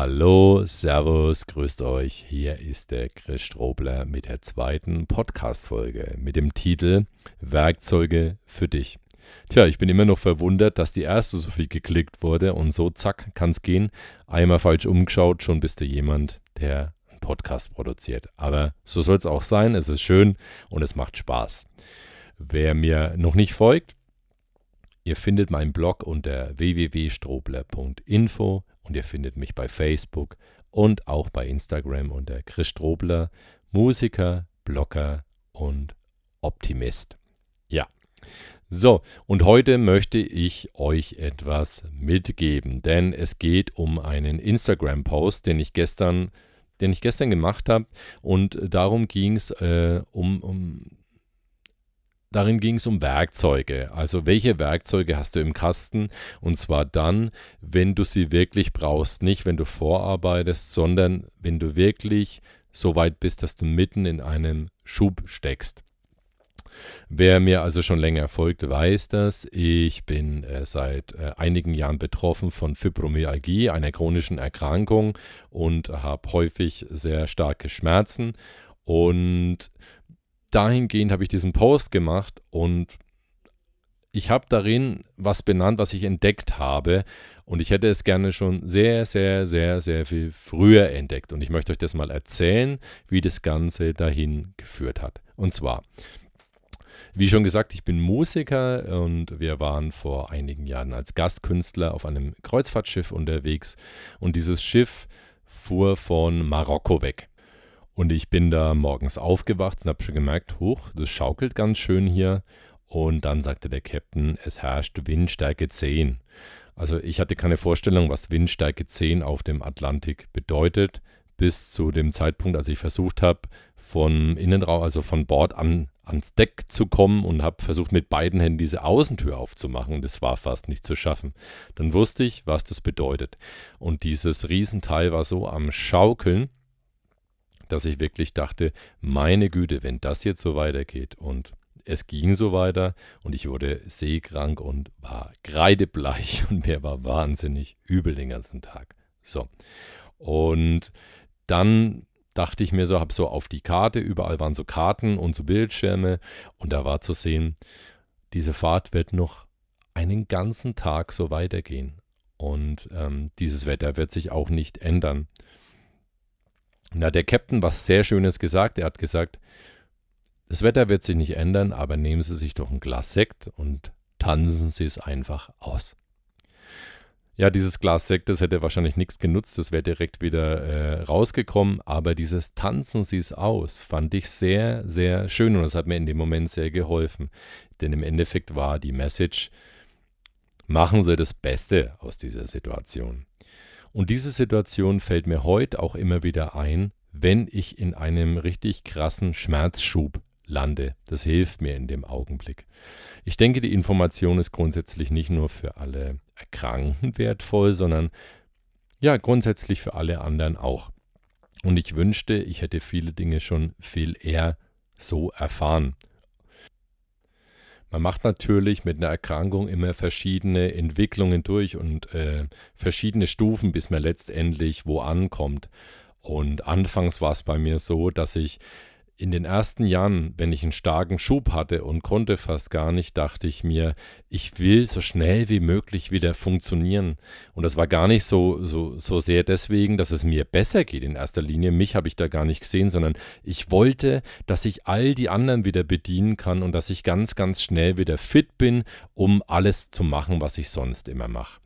Hallo, Servus, grüßt euch. Hier ist der Chris Strobler mit der zweiten Podcast-Folge mit dem Titel Werkzeuge für dich. Tja, ich bin immer noch verwundert, dass die erste so viel geklickt wurde und so zack kann es gehen. Einmal falsch umgeschaut, schon bist du jemand, der einen Podcast produziert. Aber so soll es auch sein. Es ist schön und es macht Spaß. Wer mir noch nicht folgt, ihr findet meinen Blog unter www.strobler.info und ihr findet mich bei Facebook und auch bei Instagram unter Chris Strobler, Musiker, Blogger und Optimist. Ja. So, und heute möchte ich euch etwas mitgeben, denn es geht um einen Instagram-Post, den ich gestern, den ich gestern gemacht habe. Und darum ging es äh, um, um Darin ging es um Werkzeuge. Also welche Werkzeuge hast du im Kasten? Und zwar dann, wenn du sie wirklich brauchst. Nicht, wenn du vorarbeitest, sondern wenn du wirklich so weit bist, dass du mitten in einem Schub steckst. Wer mir also schon länger folgt, weiß das. Ich bin äh, seit äh, einigen Jahren betroffen von Fibromyalgie, einer chronischen Erkrankung und habe häufig sehr starke Schmerzen. Und dahingehend habe ich diesen Post gemacht und ich habe darin was benannt, was ich entdeckt habe. Und ich hätte es gerne schon sehr, sehr, sehr, sehr viel früher entdeckt. Und ich möchte euch das mal erzählen, wie das Ganze dahin geführt hat. Und zwar, wie schon gesagt, ich bin Musiker und wir waren vor einigen Jahren als Gastkünstler auf einem Kreuzfahrtschiff unterwegs. Und dieses Schiff fuhr von Marokko weg. Und ich bin da morgens aufgewacht und habe schon gemerkt, hoch, das schaukelt ganz schön hier. Und dann sagte der Captain, es herrscht Windstärke 10. Also ich hatte keine Vorstellung, was Windstärke 10 auf dem Atlantik bedeutet, bis zu dem Zeitpunkt, als ich versucht habe, von Innenraum, also von Bord an ans Deck zu kommen und habe versucht, mit beiden Händen diese Außentür aufzumachen. Das war fast nicht zu schaffen. Dann wusste ich, was das bedeutet. Und dieses Riesenteil war so am Schaukeln, dass ich wirklich dachte, meine Güte, wenn das jetzt so weitergeht und es ging so weiter und ich wurde seekrank und war kreidebleich und mir war wahnsinnig übel den ganzen Tag. So. Und dann dachte ich mir so, habe so auf die Karte, überall waren so Karten und so Bildschirme und da war zu sehen, diese Fahrt wird noch einen ganzen Tag so weitergehen. Und ähm, dieses Wetter wird sich auch nicht ändern. Hat der Captain was sehr Schönes gesagt. Er hat gesagt, das Wetter wird sich nicht ändern, aber nehmen Sie sich doch ein Glas Sekt und tanzen Sie es einfach aus. Ja, dieses Glas Sekt, das hätte wahrscheinlich nichts genutzt, das wäre direkt wieder äh, rausgekommen, aber dieses Tanzen Sie es aus fand ich sehr, sehr schön und das hat mir in dem Moment sehr geholfen. Denn im Endeffekt war die Message, machen Sie das Beste aus dieser Situation. Und diese Situation fällt mir heute auch immer wieder ein, wenn ich in einem richtig krassen Schmerzschub lande. Das hilft mir in dem Augenblick. Ich denke, die Information ist grundsätzlich nicht nur für alle Erkrankten wertvoll, sondern ja, grundsätzlich für alle anderen auch. Und ich wünschte, ich hätte viele Dinge schon viel eher so erfahren. Man macht natürlich mit einer Erkrankung immer verschiedene Entwicklungen durch und äh, verschiedene Stufen, bis man letztendlich wo ankommt. Und anfangs war es bei mir so, dass ich in den ersten Jahren, wenn ich einen starken Schub hatte und konnte fast gar nicht, dachte ich mir, ich will so schnell wie möglich wieder funktionieren. Und das war gar nicht so, so, so sehr deswegen, dass es mir besser geht in erster Linie. Mich habe ich da gar nicht gesehen, sondern ich wollte, dass ich all die anderen wieder bedienen kann und dass ich ganz, ganz schnell wieder fit bin, um alles zu machen, was ich sonst immer mache.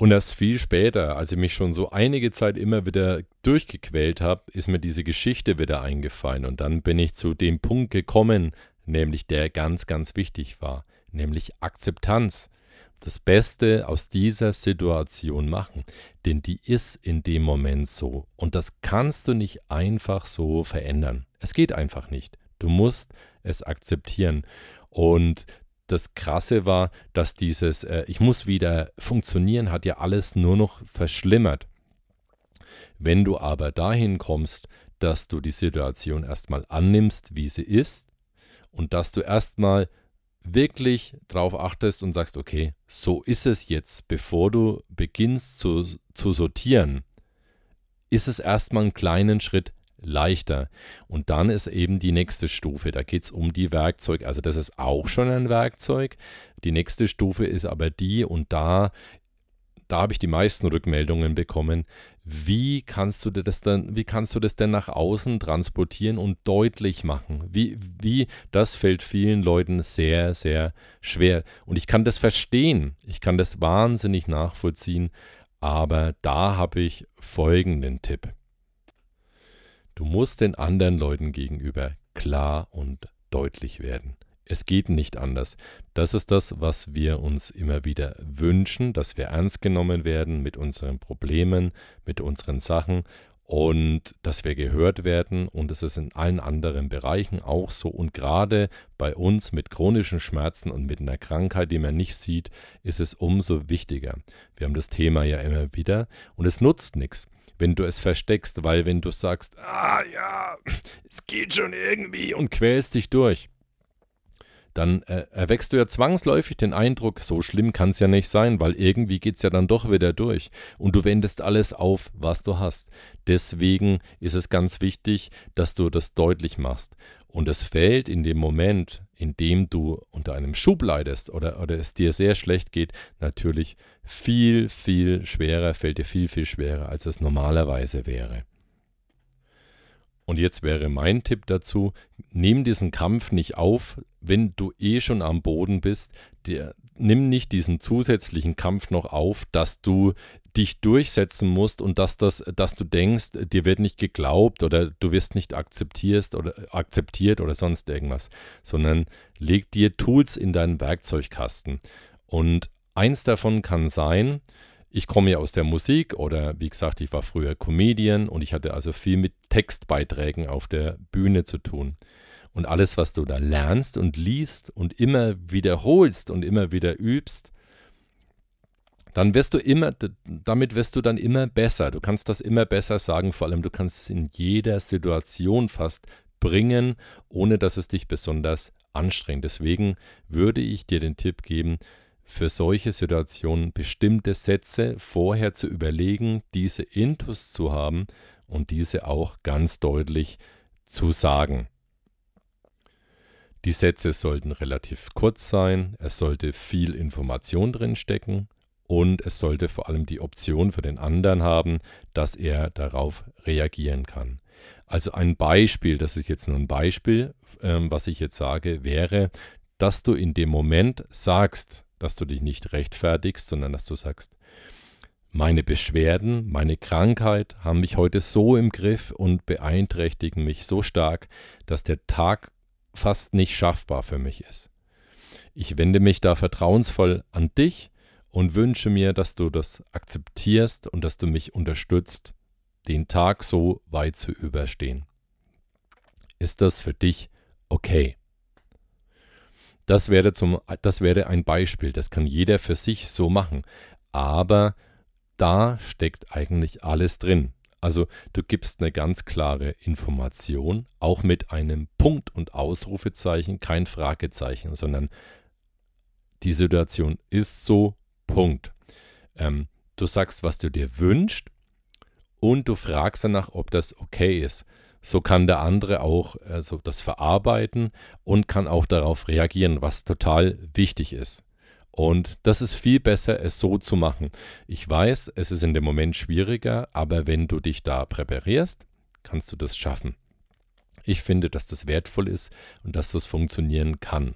Und erst viel später, als ich mich schon so einige Zeit immer wieder durchgequält habe, ist mir diese Geschichte wieder eingefallen. Und dann bin ich zu dem Punkt gekommen, nämlich der ganz, ganz wichtig war, nämlich Akzeptanz. Das Beste aus dieser Situation machen. Denn die ist in dem Moment so. Und das kannst du nicht einfach so verändern. Es geht einfach nicht. Du musst es akzeptieren. Und das Krasse war, dass dieses äh, Ich muss wieder funktionieren hat ja alles nur noch verschlimmert. Wenn du aber dahin kommst, dass du die Situation erstmal annimmst, wie sie ist, und dass du erstmal wirklich darauf achtest und sagst, okay, so ist es jetzt, bevor du beginnst zu, zu sortieren, ist es erstmal einen kleinen Schritt leichter. Und dann ist eben die nächste Stufe. Da geht es um die Werkzeuge. Also das ist auch schon ein Werkzeug. Die nächste Stufe ist aber die, und da, da habe ich die meisten Rückmeldungen bekommen. Wie kannst du das dann, wie kannst du das denn nach außen transportieren und deutlich machen? Wie, wie, das fällt vielen Leuten sehr, sehr schwer. Und ich kann das verstehen. Ich kann das wahnsinnig nachvollziehen. Aber da habe ich folgenden Tipp. Du musst den anderen Leuten gegenüber klar und deutlich werden. Es geht nicht anders. Das ist das, was wir uns immer wieder wünschen, dass wir ernst genommen werden mit unseren Problemen, mit unseren Sachen und dass wir gehört werden. Und es ist in allen anderen Bereichen auch so. Und gerade bei uns mit chronischen Schmerzen und mit einer Krankheit, die man nicht sieht, ist es umso wichtiger. Wir haben das Thema ja immer wieder und es nutzt nichts wenn du es versteckst, weil wenn du sagst, ah ja, es geht schon irgendwie und quälst dich durch, dann äh, erwächst du ja zwangsläufig den Eindruck, so schlimm kann es ja nicht sein, weil irgendwie geht es ja dann doch wieder durch und du wendest alles auf, was du hast. Deswegen ist es ganz wichtig, dass du das deutlich machst. Und es fällt in dem Moment, in dem du unter einem Schub leidest oder, oder es dir sehr schlecht geht, natürlich viel, viel schwerer, fällt dir viel, viel schwerer, als es normalerweise wäre. Und jetzt wäre mein Tipp dazu, nimm diesen Kampf nicht auf, wenn du eh schon am Boden bist. Der, nimm nicht diesen zusätzlichen Kampf noch auf, dass du dich durchsetzen musst und dass, das, dass du denkst, dir wird nicht geglaubt oder du wirst nicht akzeptiert oder, akzeptiert oder sonst irgendwas, sondern leg dir Tools in deinen Werkzeugkasten. Und eins davon kann sein, ich komme ja aus der Musik oder wie gesagt, ich war früher Comedian und ich hatte also viel mit Textbeiträgen auf der Bühne zu tun. Und alles, was du da lernst und liest und immer wiederholst und immer wieder übst, dann wirst du immer, damit wirst du dann immer besser. Du kannst das immer besser sagen, vor allem du kannst es in jeder Situation fast bringen, ohne dass es dich besonders anstrengt. Deswegen würde ich dir den Tipp geben, für solche Situationen bestimmte Sätze vorher zu überlegen, diese Intus zu haben und diese auch ganz deutlich zu sagen. Die Sätze sollten relativ kurz sein, es sollte viel Information drin stecken und es sollte vor allem die Option für den anderen haben, dass er darauf reagieren kann. Also ein Beispiel, das ist jetzt nur ein Beispiel, ähm, was ich jetzt sage, wäre, dass du in dem Moment sagst, dass du dich nicht rechtfertigst, sondern dass du sagst, meine Beschwerden, meine Krankheit haben mich heute so im Griff und beeinträchtigen mich so stark, dass der Tag fast nicht schaffbar für mich ist. Ich wende mich da vertrauensvoll an dich und wünsche mir, dass du das akzeptierst und dass du mich unterstützt, den Tag so weit zu überstehen. Ist das für dich okay? Das wäre, zum, das wäre ein Beispiel, das kann jeder für sich so machen. Aber da steckt eigentlich alles drin. Also du gibst eine ganz klare Information, auch mit einem Punkt und Ausrufezeichen, kein Fragezeichen, sondern die Situation ist so, Punkt. Ähm, du sagst, was du dir wünschst und du fragst danach, ob das okay ist so kann der andere auch also das verarbeiten und kann auch darauf reagieren, was total wichtig ist. Und das ist viel besser, es so zu machen. Ich weiß, es ist in dem Moment schwieriger, aber wenn du dich da präparierst, kannst du das schaffen. Ich finde, dass das wertvoll ist und dass das funktionieren kann.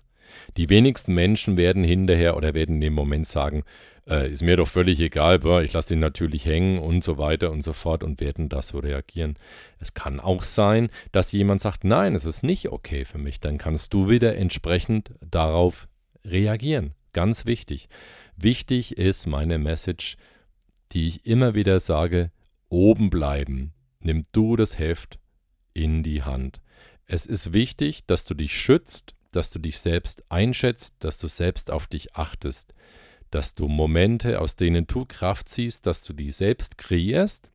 Die wenigsten Menschen werden hinterher oder werden in dem Moment sagen, äh, ist mir doch völlig egal, boah, ich lasse ihn natürlich hängen und so weiter und so fort und werden da so reagieren. Es kann auch sein, dass jemand sagt, nein, es ist nicht okay für mich. Dann kannst du wieder entsprechend darauf reagieren. Ganz wichtig. Wichtig ist meine Message, die ich immer wieder sage, oben bleiben. Nimm du das Heft in die Hand. Es ist wichtig, dass du dich schützt, dass du dich selbst einschätzt, dass du selbst auf dich achtest dass du Momente, aus denen du Kraft ziehst, dass du die selbst kreierst.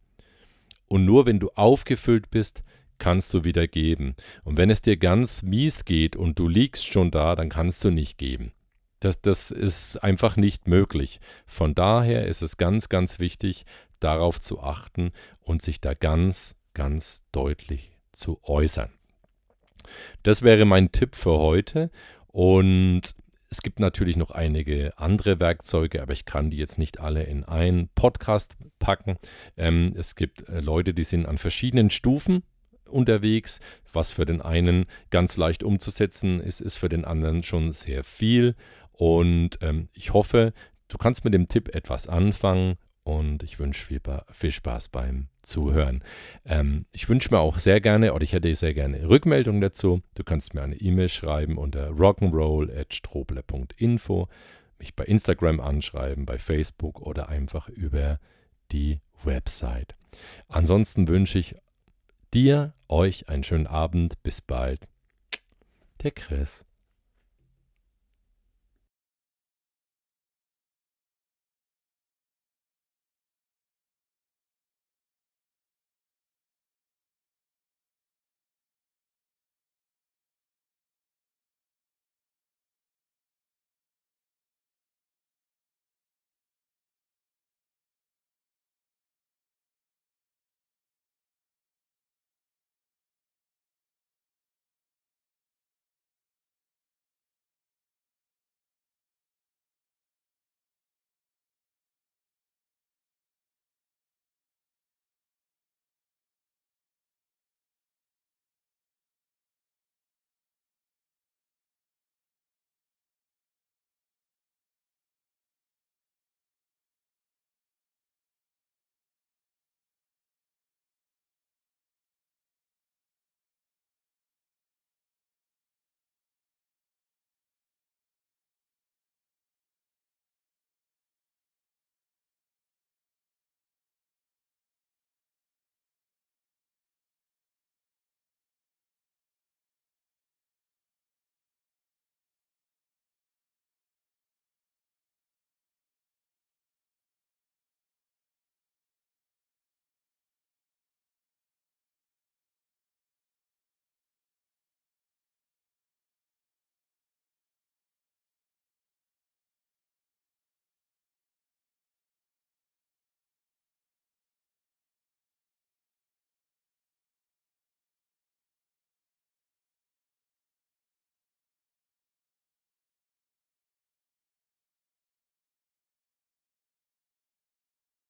Und nur wenn du aufgefüllt bist, kannst du wieder geben. Und wenn es dir ganz mies geht und du liegst schon da, dann kannst du nicht geben. Das, das ist einfach nicht möglich. Von daher ist es ganz, ganz wichtig, darauf zu achten und sich da ganz, ganz deutlich zu äußern. Das wäre mein Tipp für heute. Und es gibt natürlich noch einige andere Werkzeuge, aber ich kann die jetzt nicht alle in einen Podcast packen. Ähm, es gibt äh, Leute, die sind an verschiedenen Stufen unterwegs. Was für den einen ganz leicht umzusetzen ist, ist für den anderen schon sehr viel. Und ähm, ich hoffe, du kannst mit dem Tipp etwas anfangen und ich wünsche viel, viel, Spaß beim Zuhören. Ähm, ich wünsche mir auch sehr gerne, oder ich hätte sehr gerne Rückmeldung dazu. Du kannst mir eine E-Mail schreiben unter rock'n'roll.strobler.info, mich bei Instagram anschreiben, bei Facebook oder einfach über die Website. Ansonsten wünsche ich dir, euch einen schönen Abend. Bis bald. Der Chris.